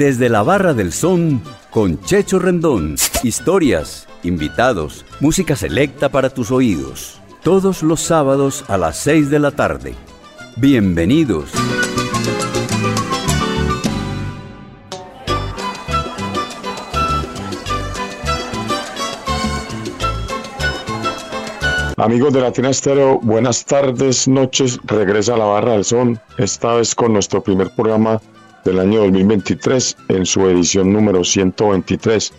Desde la Barra del Son con Checho Rendón. Historias, invitados, música selecta para tus oídos. Todos los sábados a las 6 de la tarde. Bienvenidos. Amigos de Latina Estéreo, buenas tardes, noches. Regresa a la Barra del Son, esta vez con nuestro primer programa del año 2023 en su edición número 123.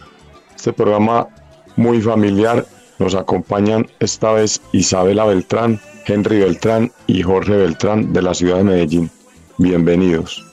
Este programa muy familiar nos acompañan esta vez Isabela Beltrán, Henry Beltrán y Jorge Beltrán de la ciudad de Medellín. Bienvenidos.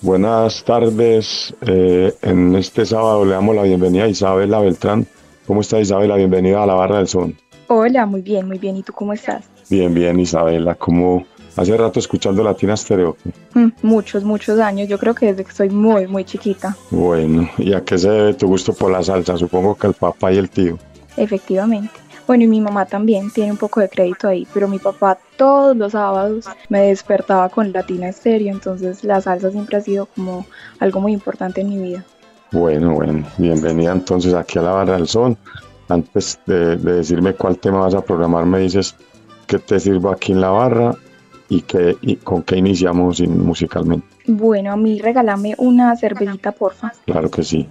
Buenas tardes. Eh, en este sábado le damos la bienvenida a Isabela Beltrán. ¿Cómo está Isabela? Bienvenida a la Barra del Son. Hola, muy bien, muy bien. ¿Y tú cómo estás? Bien, bien, Isabela. ¿Cómo hace rato escuchando Latina Stereo? Mm, muchos, muchos años. Yo creo que desde que soy muy, muy chiquita. Bueno, ¿y a qué se debe tu gusto por la salsa? Supongo que el papá y el tío. Efectivamente. Bueno, y mi mamá también tiene un poco de crédito ahí, pero mi papá todos los sábados me despertaba con Latina Stereo, entonces la salsa siempre ha sido como algo muy importante en mi vida. Bueno, bueno, bienvenida entonces aquí a la Barra del Sol antes de, decirme cuál tema vas a programar, me dices que te sirvo aquí en la barra y, que, y con qué iniciamos musicalmente. Bueno, a mí regálame una cervecita, porfa. Claro que sí.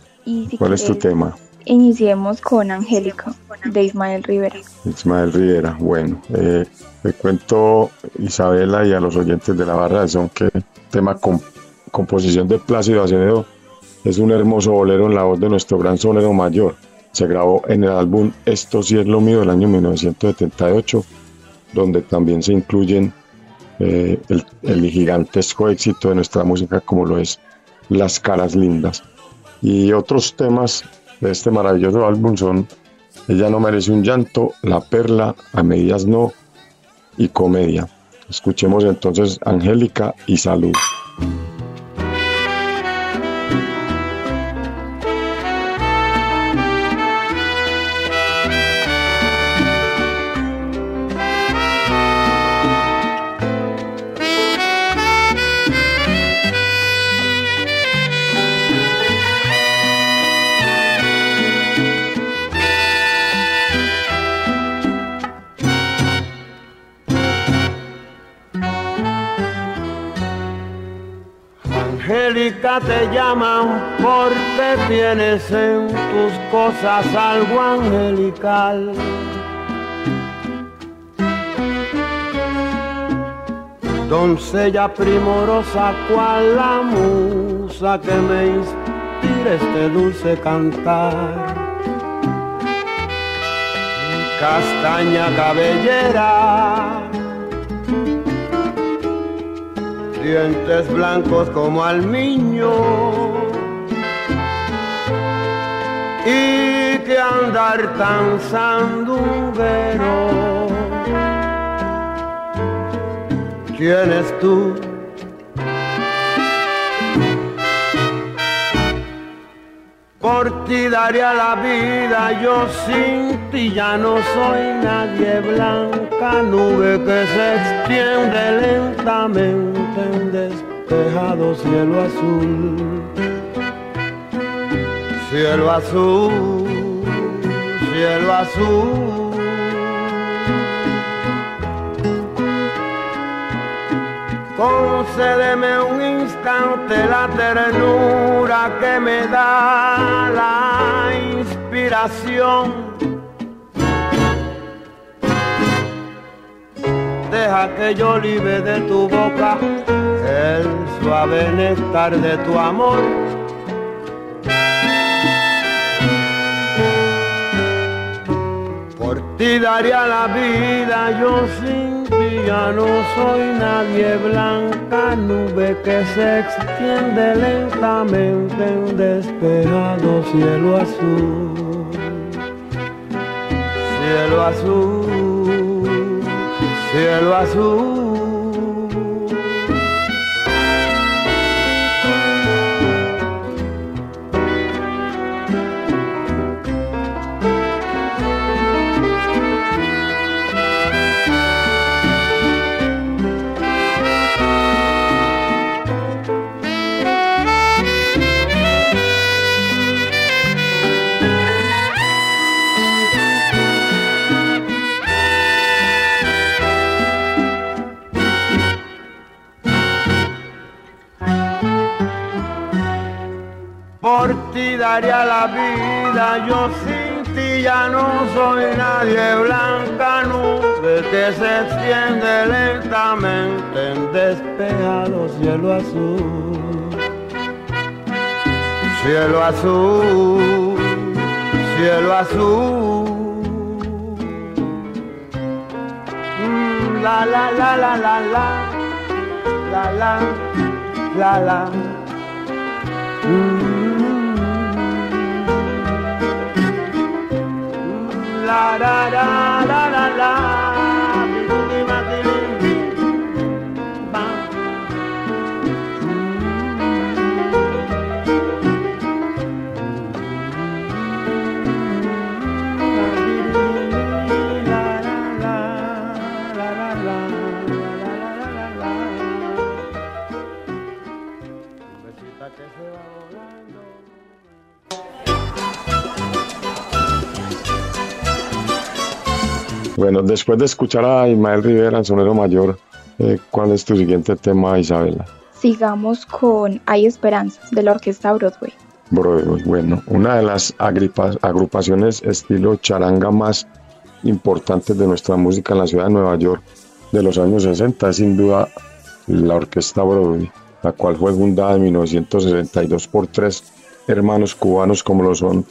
¿Cuál es tu tema? Iniciemos con Angélica, de Ismael Rivera. Ismael Rivera, bueno. Eh, te cuento, Isabela, y a los oyentes de la barra son que tema con, composición de Plácido Acevedo es un hermoso bolero en la voz de nuestro gran sonero mayor, se grabó en el álbum Esto sí es lo mío del año 1978, donde también se incluyen eh, el, gigantesco éxito de nuestra música como lo es Las Caras Lindas. Y otros temas de este maravilloso álbum son Ella no merece un llanto, La Perla, A Medias No y Comedia. Escuchemos entonces Angélica y Salud. Te llaman porque tienes en tus cosas algo angelical. Doncella primorosa, cual la musa que me inspira este dulce cantar. Castaña cabellera dientes blancos como al niño y que andar tan sandunguero. ¿Quién es tú? Por ti daría la vida, yo sin ti ya no soy nadie blanca nube que se extiende lentamente en despejado cielo azul. Cielo azul, cielo azul. Concédeme un instante la ternura que me da la inspiración. Deja que yo libre de tu boca el suave néctar de tu amor. Por ti daría la vida yo sin ya no soy nadie blanca nube que se extiende lentamente en despejado cielo azul. Cielo azul, cielo azul. Daría la vida, yo sin ti ya no soy nadie, blanca nube que se extiende lentamente en despejado cielo azul. Cielo azul, cielo azul. Mm, la la la la la la, la la, la la. Mm. La la la la la la Bueno, después de escuchar a Ismael Rivera, en Sonero Mayor, eh, ¿cuál es tu siguiente tema, Isabela? Sigamos con Hay Esperanza, de la orquesta Broadway. Broadway, bueno, una de las agrupaciones estilo charanga más importantes de nuestra música en la ciudad de Nueva York de los años 60 es sin duda la orquesta Broadway, la cual fue fundada en 1962 por tres hermanos cubanos como lo son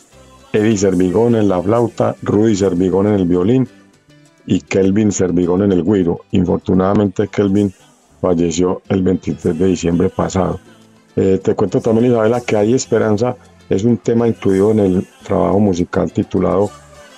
Eddie Servigón en la flauta, Rudy Servigón en el violín y Kelvin Servigón en el Guiro. Infortunadamente Kelvin falleció el 23 de diciembre pasado. Eh, te cuento también Isabela que Hay Esperanza es un tema incluido en el trabajo musical titulado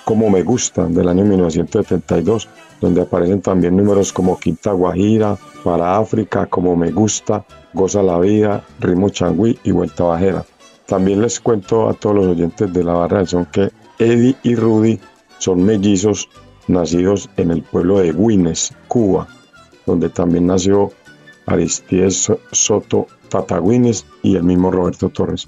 Como me gusta del año 1972, donde aparecen también números como Quinta Guajira, Para África, Como me gusta, Goza la vida, Ritmo Changüí y Vuelta Bajera. También les cuento a todos los oyentes de la barra de son que Eddie y Rudy son mellizos nacidos en el pueblo de Guines, Cuba, donde también nació Aristides Soto Tatagüines y el mismo Roberto Torres.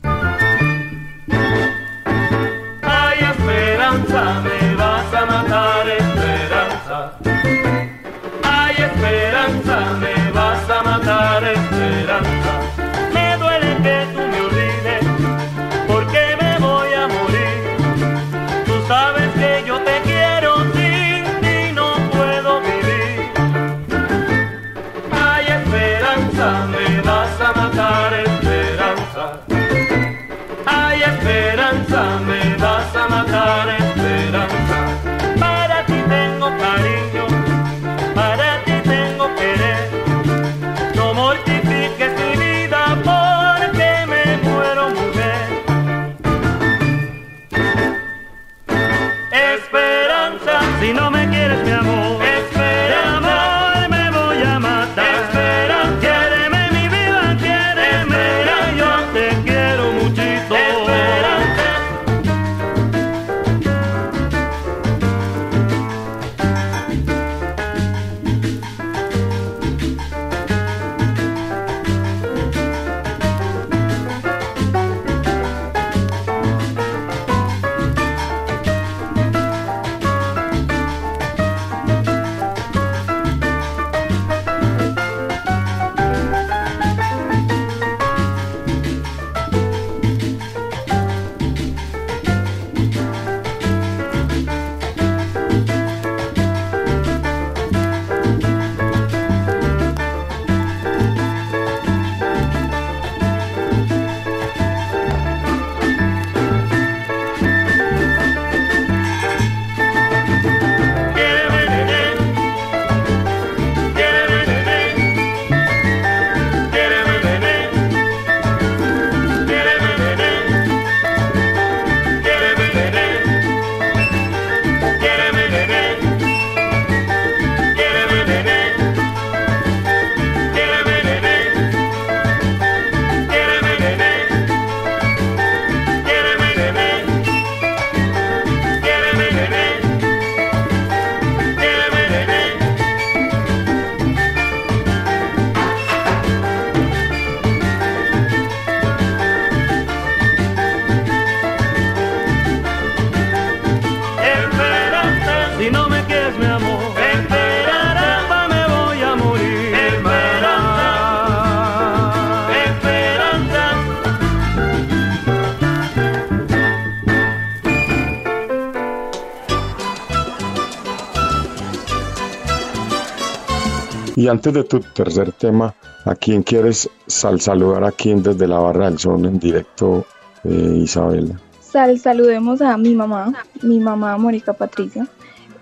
Antes de tu tercer tema, ¿a quién quieres sal saludar aquí desde la Barra del Sol en directo, eh, Isabela? Sal, saludemos a mi mamá, mi mamá Mónica Patricia,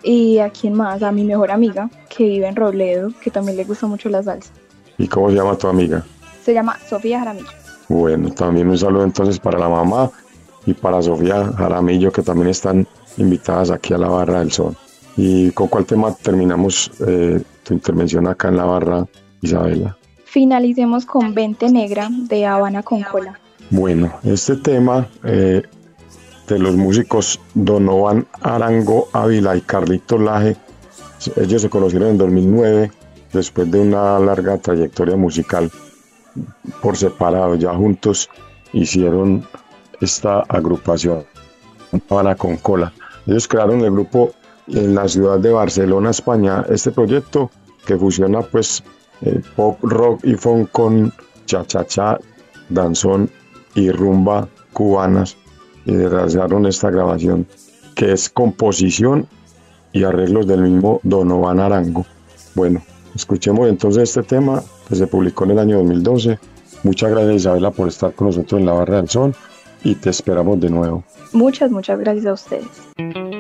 y a quién más, a mi mejor amiga que vive en Robledo, que también le gusta mucho la salsa. ¿Y cómo se llama tu amiga? Se llama Sofía Jaramillo. Bueno, también un saludo entonces para la mamá y para Sofía Jaramillo, que también están invitadas aquí a la Barra del Sol. ¿Y con cuál tema terminamos eh, intervención acá en la Barra, Isabela? Finalicemos con 20 Negra de Habana con Cola. Bueno, este tema eh, de los músicos Donovan Arango Ávila y Carlito Laje, ellos se conocieron en 2009 después de una larga trayectoria musical por separado, ya juntos hicieron esta agrupación Habana con Cola. Ellos crearon el grupo en la ciudad de Barcelona, España. Este proyecto que fusiona pues eh, pop, rock y funk con cha-cha-cha, danzón y rumba cubanas y realizaron esta grabación que es composición y arreglos del mismo Donovan Arango. Bueno, escuchemos entonces este tema que se publicó en el año 2012. Muchas gracias Isabela por estar con nosotros en la Barra del Sol y te esperamos de nuevo. Muchas, muchas gracias a ustedes.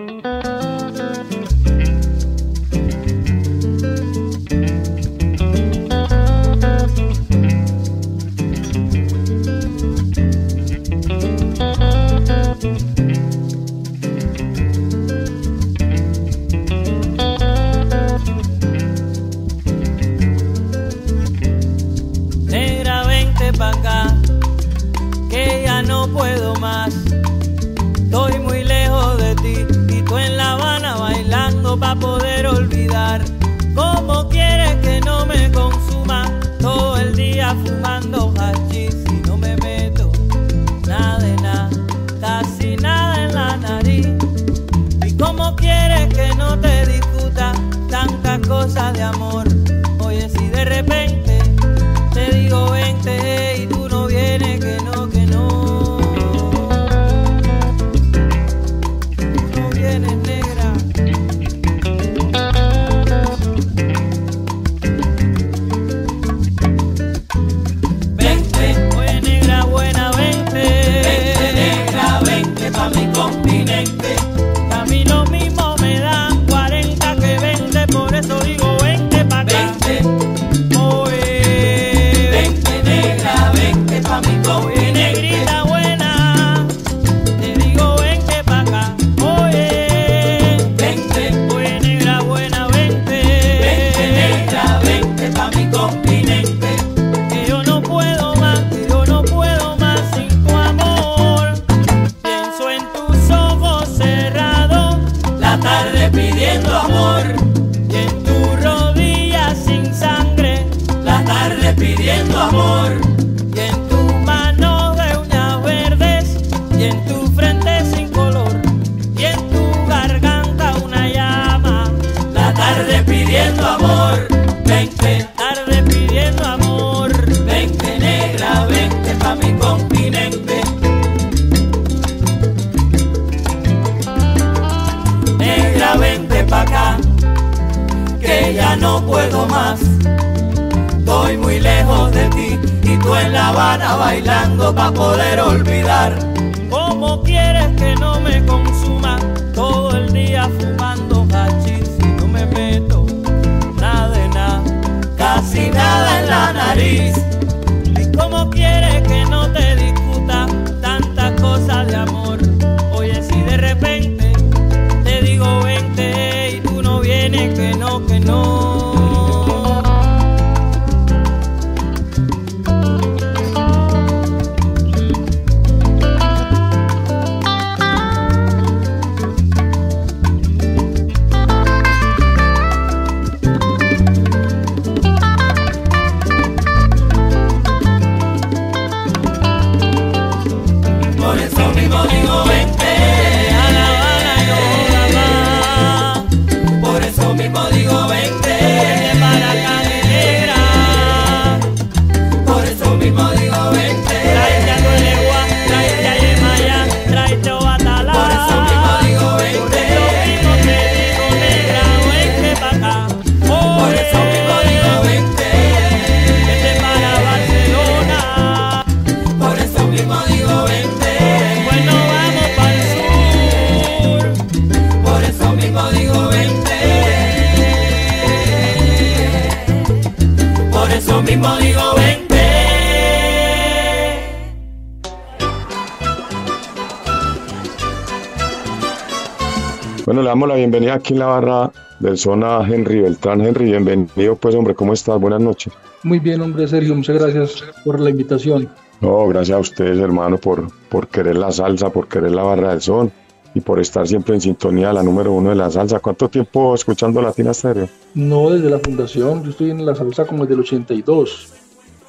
Damos la bienvenida aquí en la barra del zona Henry Beltrán. Henry, bienvenido, pues hombre, ¿cómo estás? Buenas noches. Muy bien, hombre, Sergio, muchas gracias por la invitación. No, gracias a ustedes, hermano, por, por querer la salsa, por querer la barra del son y por estar siempre en sintonía, la número uno de la salsa. ¿Cuánto tiempo escuchando Latina Stereo? No, desde la fundación, yo estoy en la salsa como desde el 82.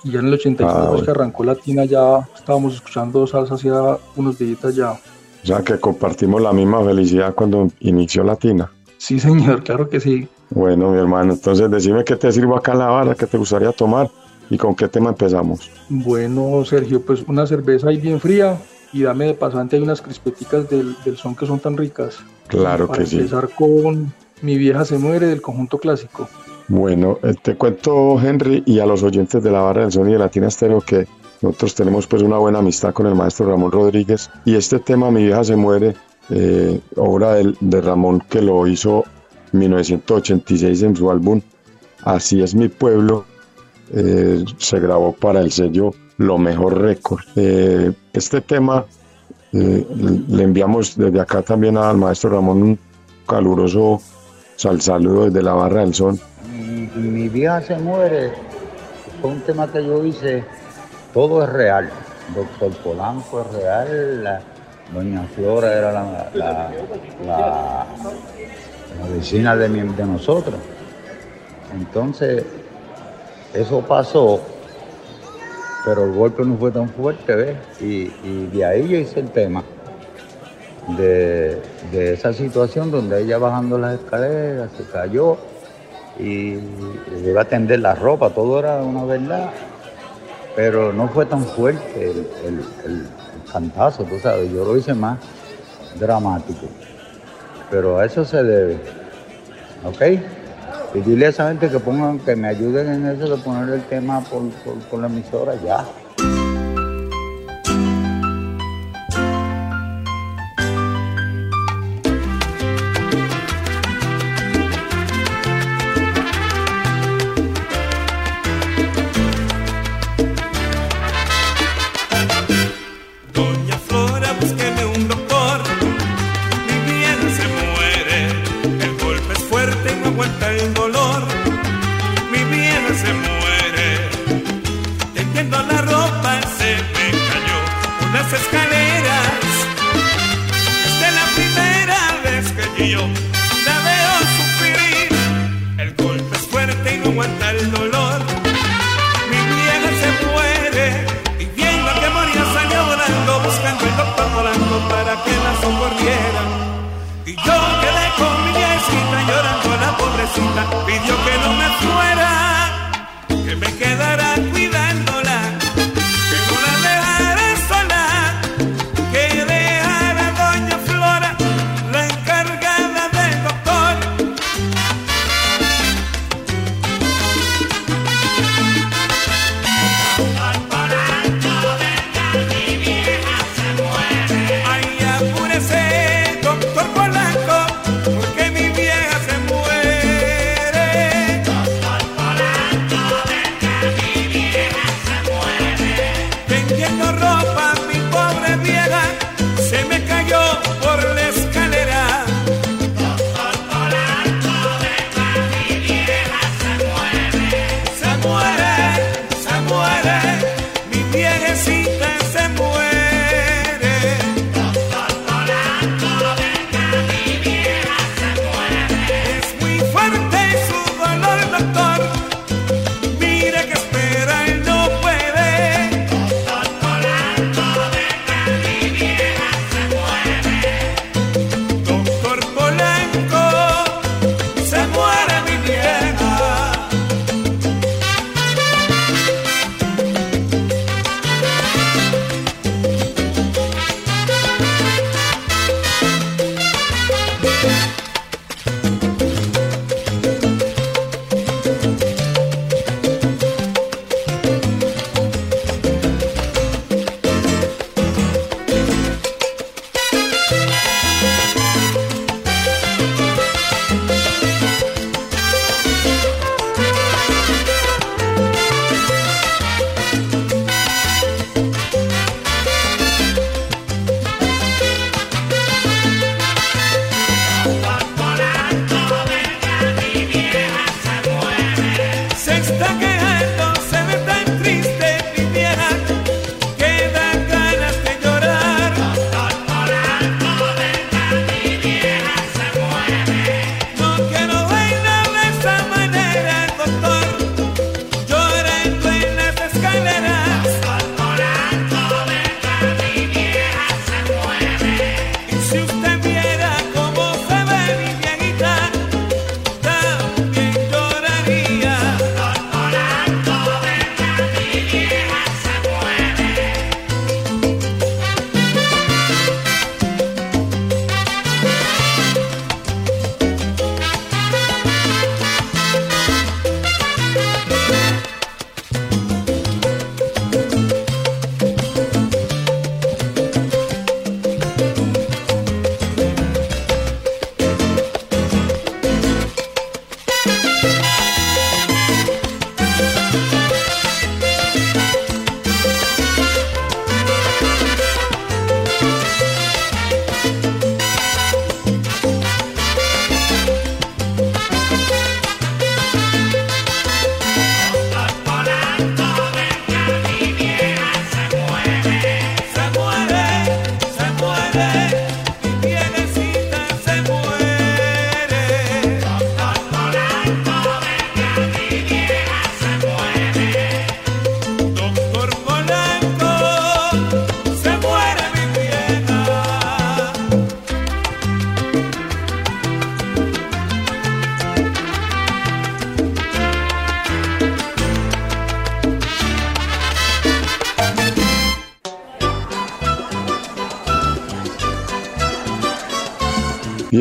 Y ya en el 82 Ah, bueno. que arrancó Latina ya estábamos escuchando salsa hacía unos días ya. O sea, que compartimos la misma felicidad cuando inició Latina. Sí, señor, claro que sí. Bueno, mi hermano, entonces decime qué te sirvo acá en la barra, qué te gustaría tomar y con qué tema empezamos. Bueno, Sergio, pues una cerveza ahí bien fría y dame de pasante hay unas crispeticas del, del son que son tan ricas. Claro Para que sí. empezar con Mi vieja se muere del conjunto clásico. Bueno, eh, te cuento, Henry, y a los oyentes de la barra del Sony de Latina Estéreo que nosotros tenemos pues una buena amistad con el maestro Ramón Rodríguez y este tema, Mi vieja se muere, eh, obra del- de, Ramón que lo hizo en 1986 en su álbum Así es mi pueblo, eh, se grabó para el sello Lo Mejor Record. Eh, este tema eh, le enviamos desde acá también al maestro Ramón un caluroso sal saludo desde la barra del son. Mi, mi se muere, fue un tema que yo hice, todo es real. Doctor Polanco es real, Doña Flora era la, la, vecina de, nosotros. Entonces, eso pasó, pero el golpe no fue tan fuerte, ¿ves? Y, de ahí yo hice el tema de, esa situación donde ella bajando las escaleras se cayó y iba a tender la ropa, todo era una verdad, pero no fue tan fuerte el, el- el- cantazo, tú sabes, yo lo hice más dramático, pero a eso se debe, ¿ok? Y dile a esa gente que pongan, que me ayuden en eso de poner el tema por, por, por la emisora ya.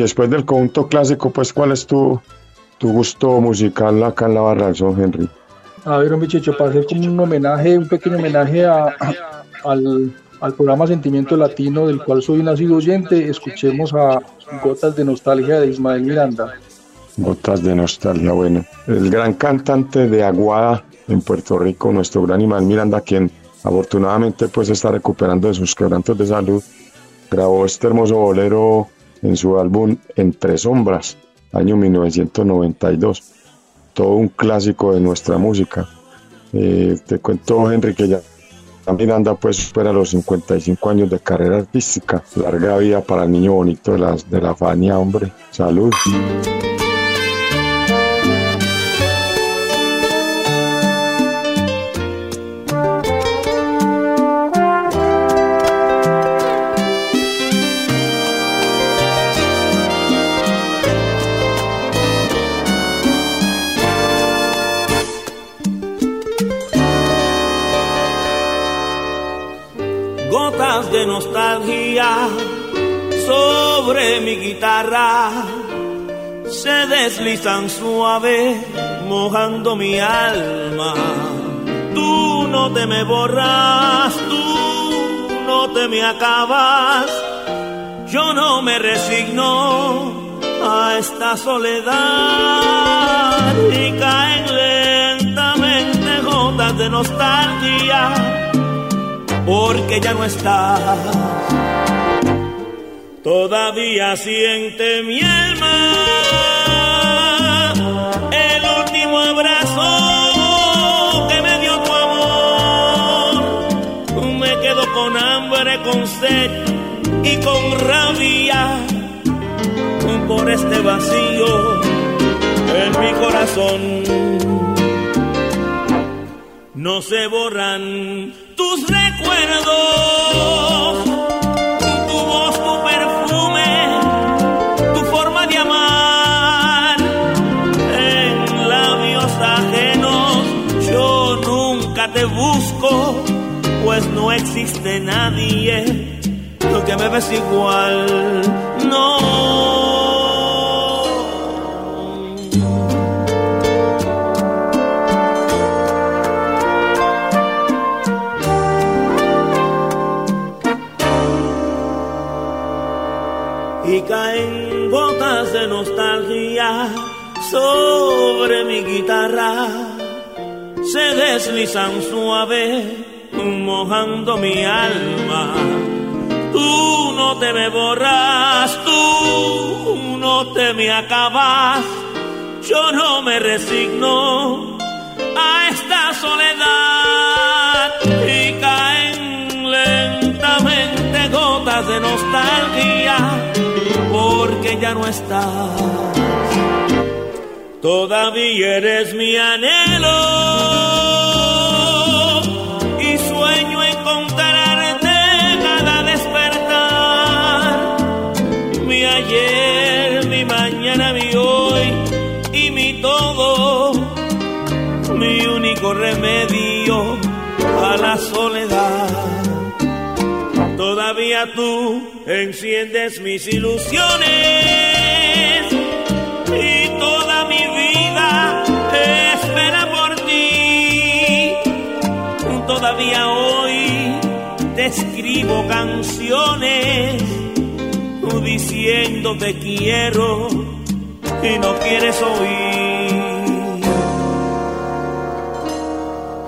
Y después del conjunto clásico, pues, ¿cuál es tu, tu gusto musical acá en la Barra del Son, Henry? A ver, un bichecho, para hacer como un homenaje, un pequeño homenaje a, al, al programa Sentimiento Latino, del cual soy nacido oyente, escuchemos a Gotas de Nostalgia de Ismael Miranda. Gotas de Nostalgia, bueno. El gran cantante de Aguada en Puerto Rico, nuestro gran Ismael Miranda, quien afortunadamente pues está recuperando de sus quebrantos de salud, grabó este hermoso bolero en su álbum Entre Sombras, año 1992. Todo un clásico de nuestra música. Eh, te cuento, Henry, que ya Miranda pues supera los 55 años de carrera artística. Larga vida para el niño bonito de la, de la Fania, hombre. Salud. Sobre mi guitarra. Se deslizan suave mojando mi alma. Tú no te me borras, tú no te me acabas, yo no me resigno a esta soledad. Y caen lentamente gotas de nostalgia porque ya no estás. Todavía siente mi alma el último abrazo que me dio tu amor. Me quedo con hambre, con sed y con rabia por este vacío en mi corazón. No se borran tus recuerdos, tu voz, tu perfume, tu forma de amar en labios ajenos. Yo nunca te busco, pues no existe nadie lo que me ves igual. No. Sobre mi guitarra. Se deslizan suave, mojando mi alma. Tú no te me borras, tú no te me acabas. Yo no me resigno a esta soledad y caen lentamente gotas de nostalgia porque ya no estás. Todavía eres mi anhelo y sueño encontrarte cada despertar. Mi ayer, mi mañana, mi hoy y mi todo, mi único remedio a la soledad. Todavía tú enciendes mis ilusiones y Todavía hoy te escribo canciones diciendo te quiero y no quieres oír.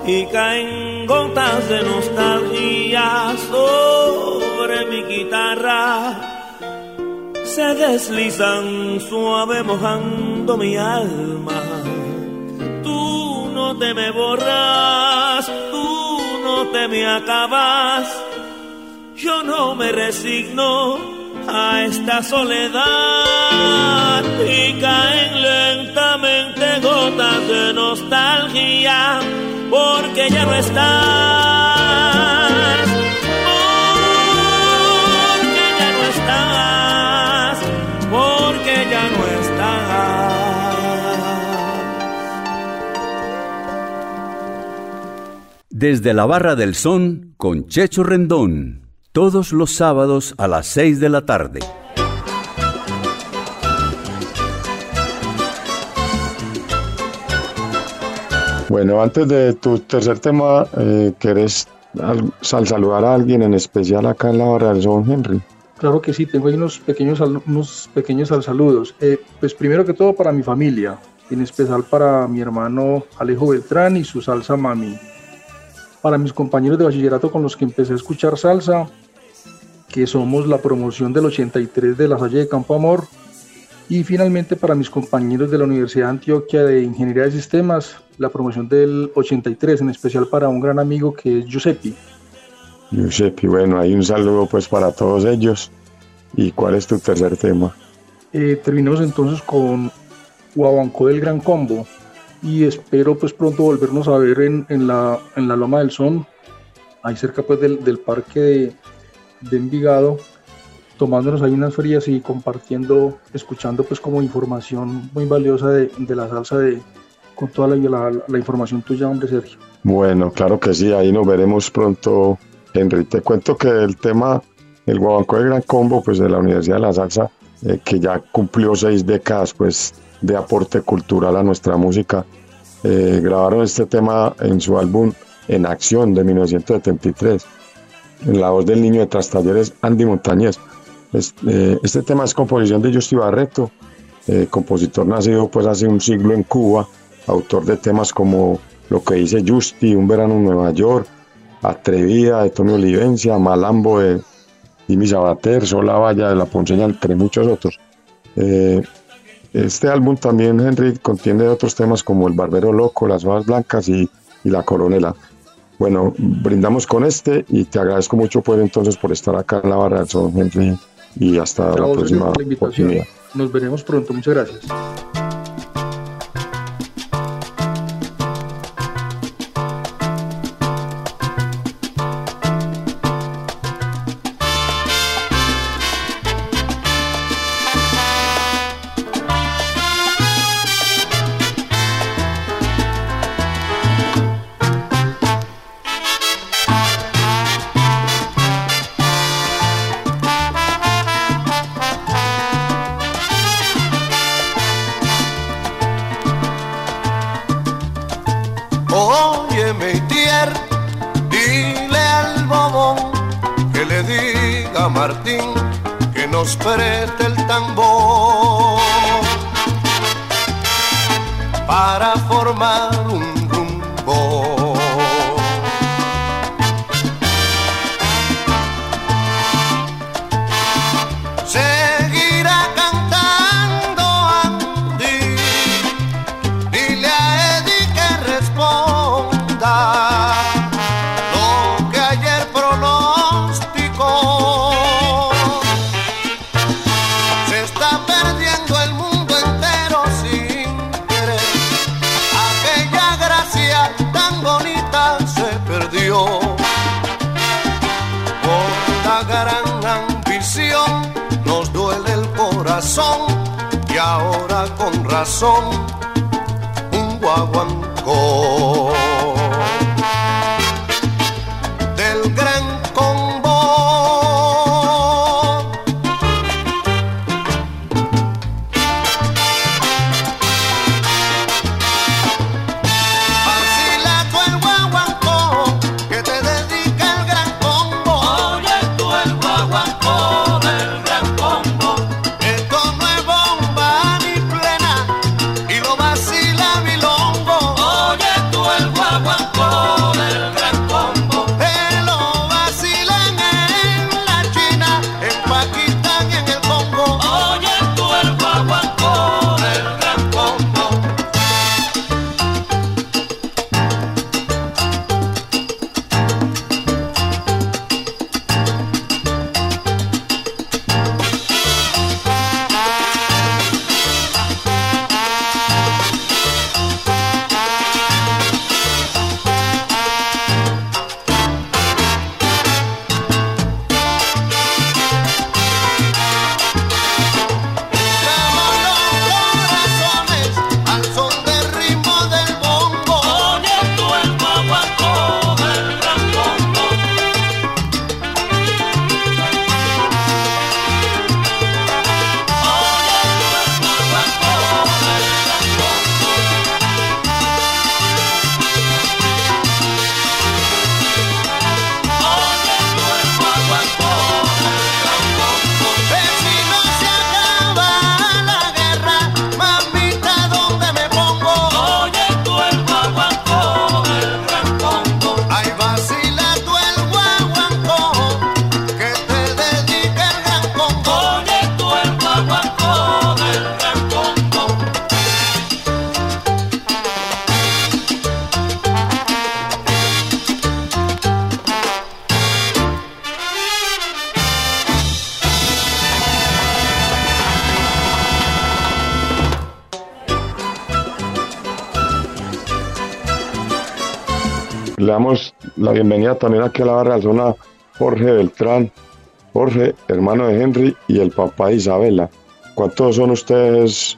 Y caen gotas de nostalgia sobre mi guitarra se deslizan suave mojando mi alma. Tú no te me borras, tú te me acabas. Yo no me resigno a esta soledad y caen lentamente gotas de nostalgia porque ya no estás. Desde la Barra del Son con Checho Rendón, todos los sábados a las 6 de la tarde. Bueno, antes de tu tercer tema, eh, ¿querés al, saludar a alguien en especial acá en la Barra del Son, Henry? Claro que sí, tengo ahí unos pequeños, unos pequeños saludos. Eh, pues primero que todo para mi familia, en especial para mi hermano Alejo Beltrán y su salsa mami. Para mis compañeros de bachillerato con los que empecé a escuchar salsa, que somos la promoción del 83 de la Salle de Campo Amor. Y finalmente para mis compañeros de la Universidad de Antioquia de Ingeniería de Sistemas, la promoción del 83, en especial para un gran amigo que es Giuseppe. Giuseppe, bueno, hay un saludo pues para todos ellos. ¿Y cuál es tu tercer tema? Eh, terminamos entonces con Guabanco del Gran Combo y espero pues pronto volvernos a ver en, en la, en la Loma del Son, ahí cerca pues del, del parque de, de Envigado, tomándonos ahí unas frías y compartiendo, escuchando pues como información muy valiosa de, de la salsa de con toda la, la- la información tuya, hombre Sergio. Bueno, claro que sí, ahí nos veremos pronto, Henry. Te cuento que el tema, el Guabanco del Gran Combo, pues de la Universidad de la Salsa, eh, que ya cumplió seis décadas, pues de aporte cultural a nuestra música, eh, grabaron este tema en su álbum En Acción de 1973, en la voz del niño de Trastalleres, Andy Montañez. Eh, este tema es composición de Justy Barreto, eh, compositor nacido pues hace un siglo en Cuba, autor de temas como Lo que dice Justy, Un verano en Nueva York, Atrevida de Tony Olivencia, Malambo de Jimmy Sabater, Sola Valla de La Ponceña, entre muchos otros. Este álbum también, Henry, contiene otros temas como El Barbero Loco, Las Hojas Blancas y, y La Coronela. Bueno, brindamos con este y te agradezco mucho pues entonces por estar acá en la barra del Son, Henry, y hasta la próxima la invitación. oportunidad. Nos veremos pronto, muchas gracias. Con razón un guaguancó bienvenida también aquí a la barra de zona Jorge Beltrán, Jorge, hermano de Henry y el papá de Isabela. ¿Cuántos son ustedes,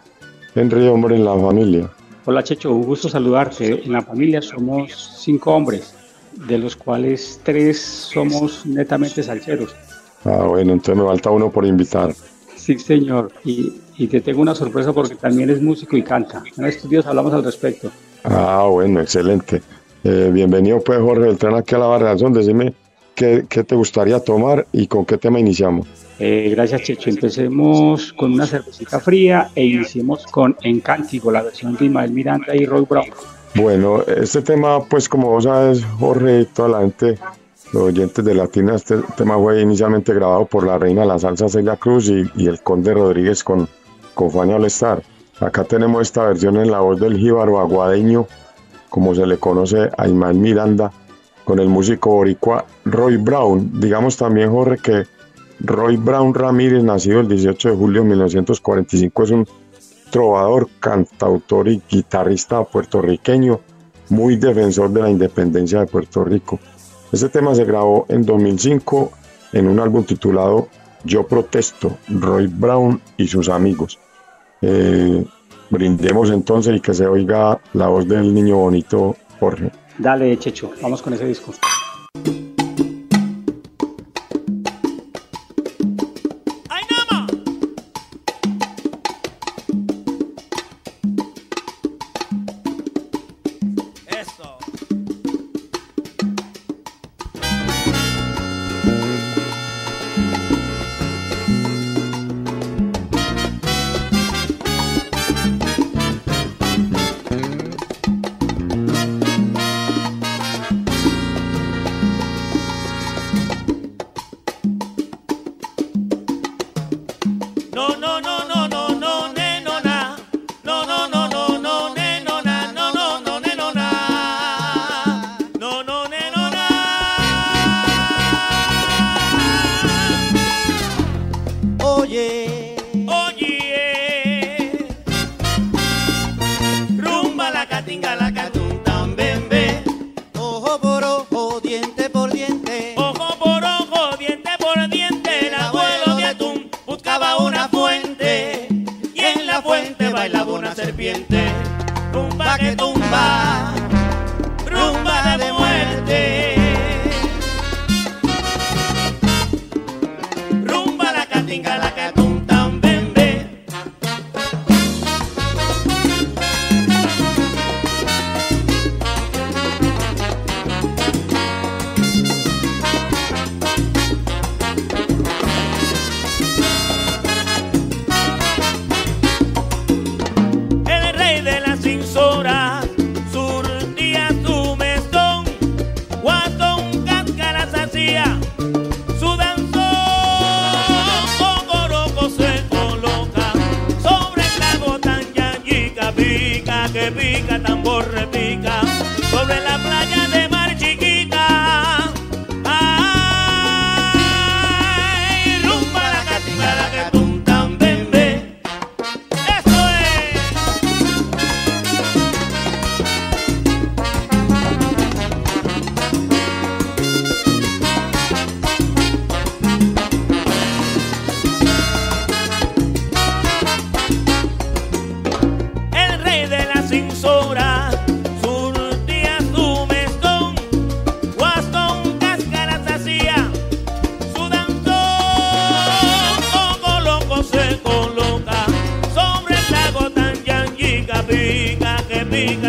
Henry, hombre, en la familia? Hola Checho, un gusto saludarte. En la familia somos cinco hombres, de los cuales tres somos netamente salseros. Ah, bueno, entonces me falta uno por invitar. Sí, señor. Y, y te tengo una sorpresa porque también es músico y canta. En estos días hablamos al respecto. Ah, bueno, excelente. Eh, bienvenido pues Jorge Beltrán aquí a la barra de Son. Decime qué, qué te gustaría tomar y con qué tema iniciamos. Eh, gracias, Checho. Empecemos con una cervecita fría e iniciemos con Encántico, la versión de Ismael Miranda y Roy Brown. Bueno, este tema, pues como vos sabes, Jorge y toda la gente, los oyentes de Latina, este tema fue inicialmente grabado por la reina de la salsa Celia Cruz y, y el conde Rodríguez con, con Fania All Star. Acá tenemos esta versión en la voz del jíbaro aguadeño, como se le conoce a Ismael Miranda, con el músico boricua Roy Brown. Digamos también, Jorge, que Roy Brown Ramírez, nacido el 18 de julio de 1945, es un trovador, cantautor y guitarrista puertorriqueño, muy defensor de la independencia de Puerto Rico. Este tema se grabó en 2005 en un álbum titulado Yo Protesto, Roy Brown y sus amigos. Eh, brindemos entonces y que se oiga la voz del niño bonito Jorge. Dale, Checho, vamos con ese disco.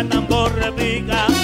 Tambor repica,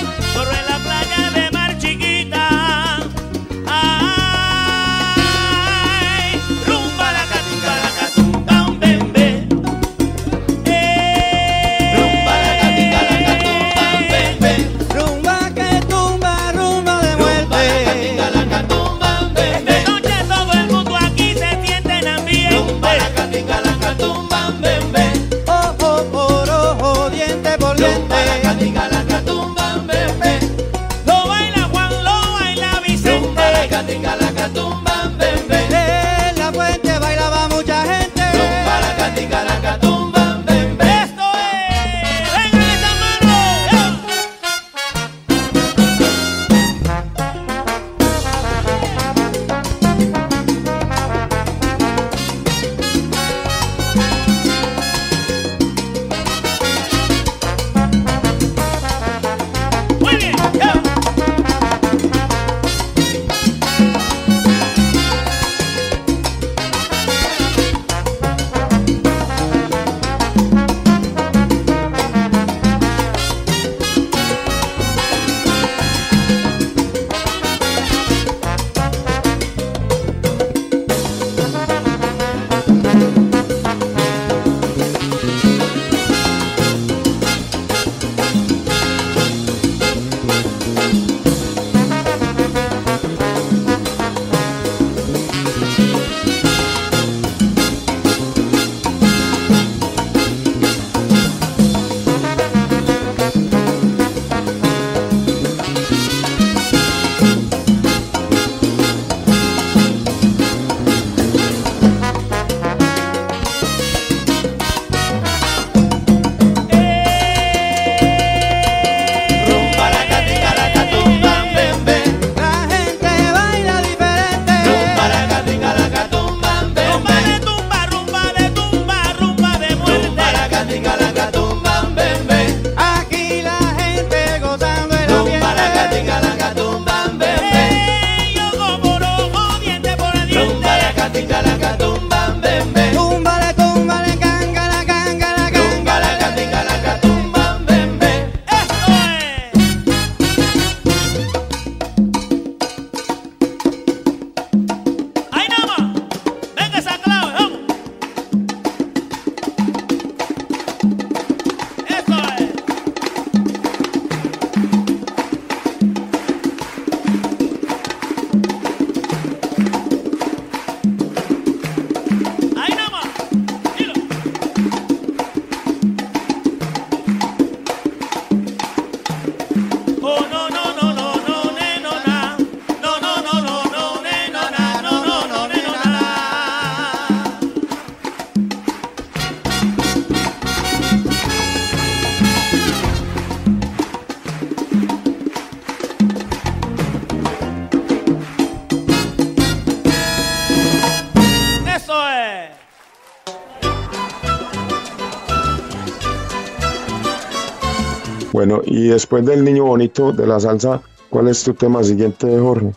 Bueno, y después del niño bonito de la salsa, ¿cuál es tu tema siguiente, Jorge?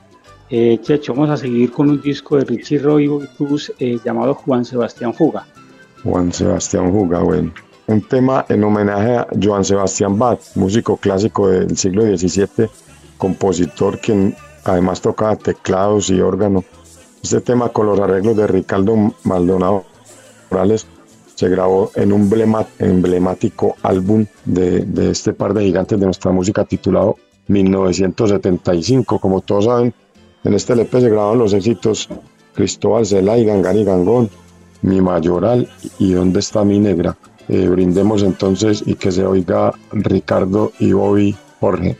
Eh, Checho, vamos a seguir con un disco de Richie Roy Cruz eh, llamado Juan Sebastián Fuga. Juan Sebastián Fuga, bueno. Un tema en homenaje a Joan Sebastián Bach, músico clásico del siglo XVII, compositor quien además tocaba teclados y órgano. Este tema con los arreglos de Ricardo Maldonado Morales se grabó en un emblemático álbum de, este par de gigantes de nuestra música titulado 1975. Como todos saben, en este LP se grabaron los éxitos Cristóbal Zelay, Gangán y Gangón, Mi Mayoral y ¿Dónde está mi negra? Eh, brindemos entonces y que se oiga Ricardo y Bobby Jorge.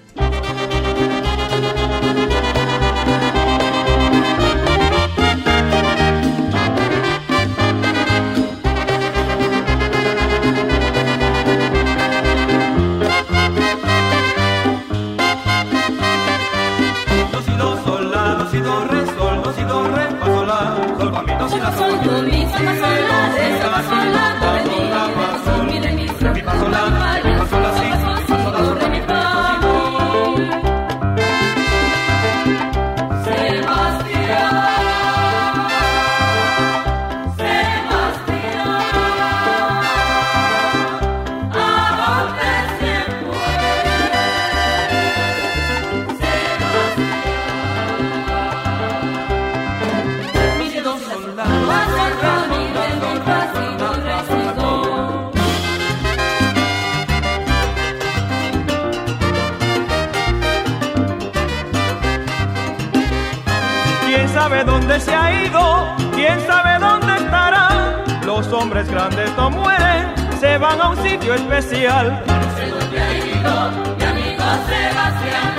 Ido, quién sabe dónde estará. Los hombres grandes no mueren, se van a un sitio especial. No sé dónde ha ido mi amigo Sebastián,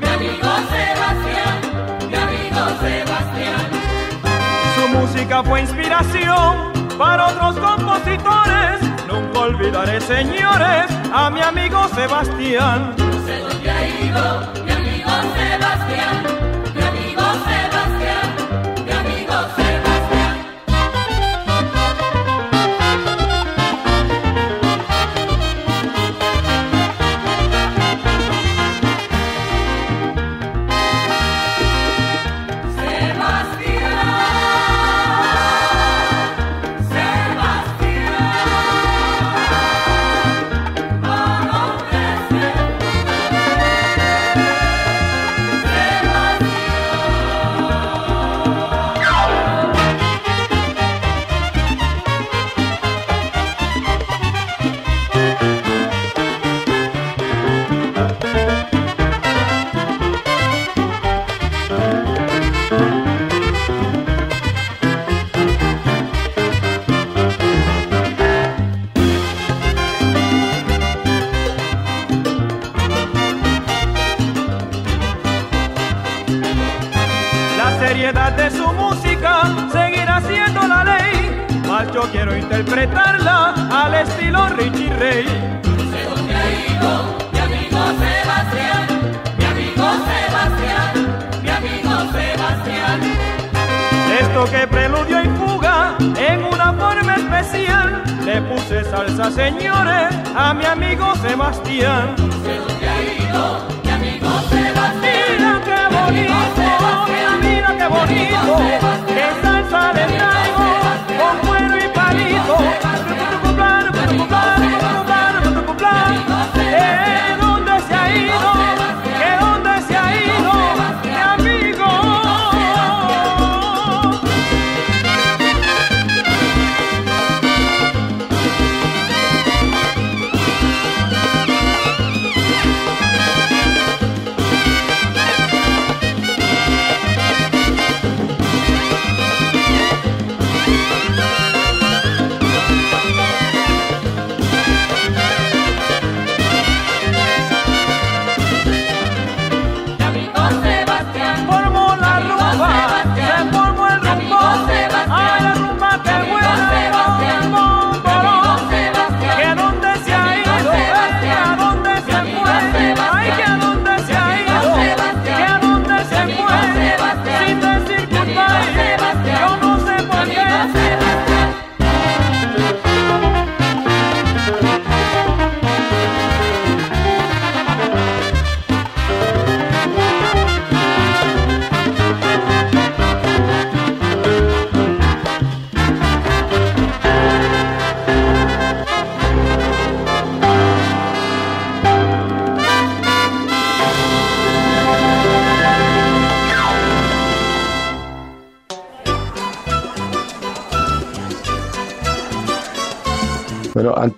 mi amigo Sebastián, mi amigo Sebastián. Su música fue inspiración para otros compositores. Nunca olvidaré, señores, a mi amigo Sebastián. No sé dónde ha ido mi amigo Sebastián. amigo Sebastián.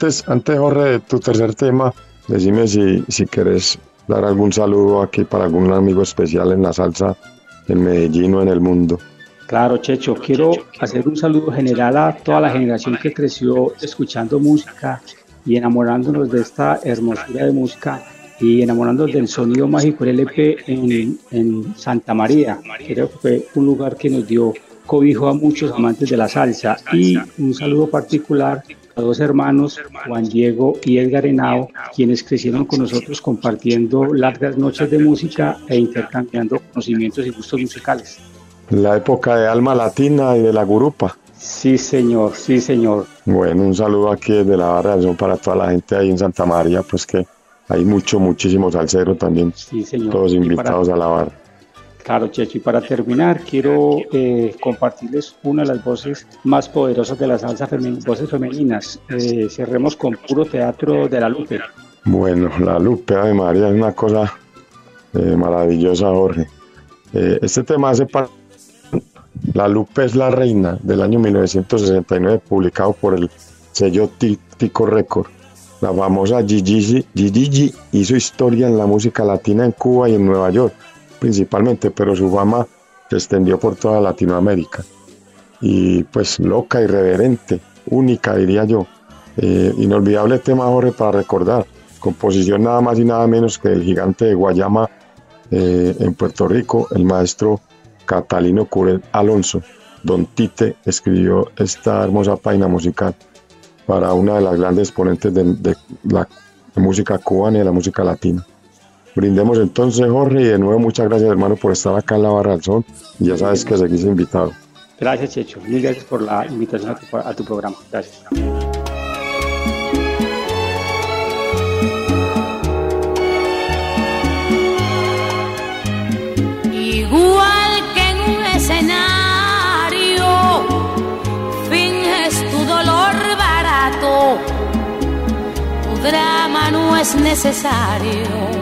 Antes, antes Jorge, de tu tercer tema, decime si, si querés dar algún saludo aquí para algún amigo especial en la salsa en Medellín o en el mundo. Claro, Checho, quiero hacer un saludo general a toda la generación que creció escuchando música y enamorándonos de esta hermosura de música y enamorándonos del sonido mágico LP en, en Santa María. Creo que fue un lugar que nos dio cobijo a muchos amantes de la salsa y un saludo particular a dos hermanos, Juan Diego y Edgar Henao, quienes crecieron con nosotros compartiendo largas noches de música e intercambiando conocimientos y gustos musicales. La época de Alma Latina y de la Gurupa. Sí, señor, sí, señor. Bueno, un saludo aquí desde la barra para toda la gente ahí en Santa María, pues que hay mucho, muchísimo salsero también. Sí, señor. Todos invitados a la barra. Claro, Checho, y para terminar, quiero eh, compartirles una de las voces más poderosas de la salsa, voces femeninas. Eh, cerremos con puro teatro de la Lupe. Bueno, la Lupe, de María, es una cosa eh, maravillosa, Jorge. este tema hace parte. La Lupe es la reina del año 1969, publicado por el sello Tico Record. La famosa Gigi hizo historia en la música latina en Cuba y en Nueva York principalmente, pero su fama se extendió por toda Latinoamérica. Y pues loca, irreverente, única diría yo. Eh, inolvidable tema Jorge para recordar. Composición nada más y nada menos que el gigante de Guayama eh, en Puerto Rico, el maestro Catalino Curel Alonso. Don Tite escribió esta hermosa página musical para una de las grandes exponentes de la música cubana y de la música latina. Brindemos entonces, Jorge, y de nuevo muchas gracias, hermano, por estar acá en la Barra del Sol. Ya sabes que seguís invitado. Gracias, Checho. Mil gracias por la invitación a tu, programa. Gracias. Igual que en un escenario, finges tu dolor barato, tu drama no es necesario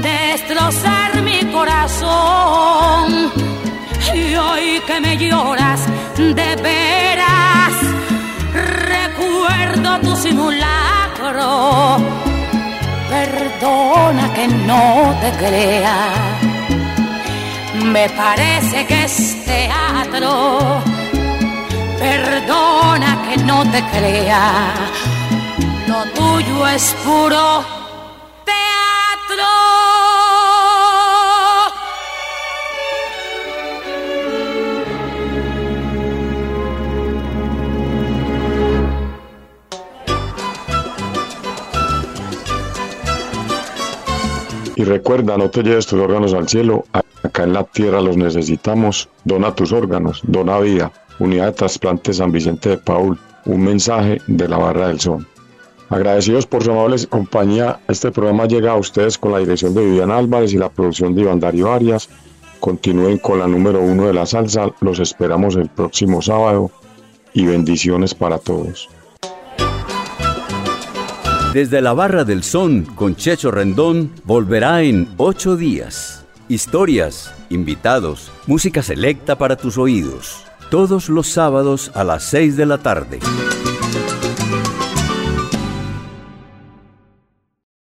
destrozar mi corazón y hoy que me lloras de veras, recuerdo tu simulacro. Perdona que no te crea, me parece que es teatro. Perdona que no te crea, tuyo es puro teatro. Y recuerda, no te lleves tus órganos al cielo, acá en la tierra los necesitamos. Dona tus órganos, dona vida. Unidad de Trasplante San Vicente de Paul. Un mensaje de la Barra del Sol. Agradecidos por su amable compañía, este programa llega a ustedes con la dirección de Viviana Álvarez y la producción de Iván Darío Arias. Continúen con la número uno de la salsa. Los esperamos el próximo sábado y bendiciones para todos. Desde la Barra del Son con Checho Rendón volverá en ocho días. Historias, invitados, música selecta para tus oídos. Todos los sábados a las seis de la tarde.